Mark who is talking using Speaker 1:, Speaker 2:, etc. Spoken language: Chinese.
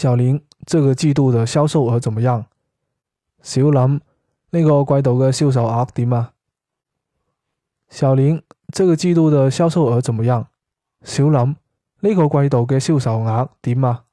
Speaker 1: 小林这个季度的销售额怎么样？小林呢个季度嘅销售额点啊？小林这个季度的销售额怎么样？小林呢个季度嘅销售额点啊？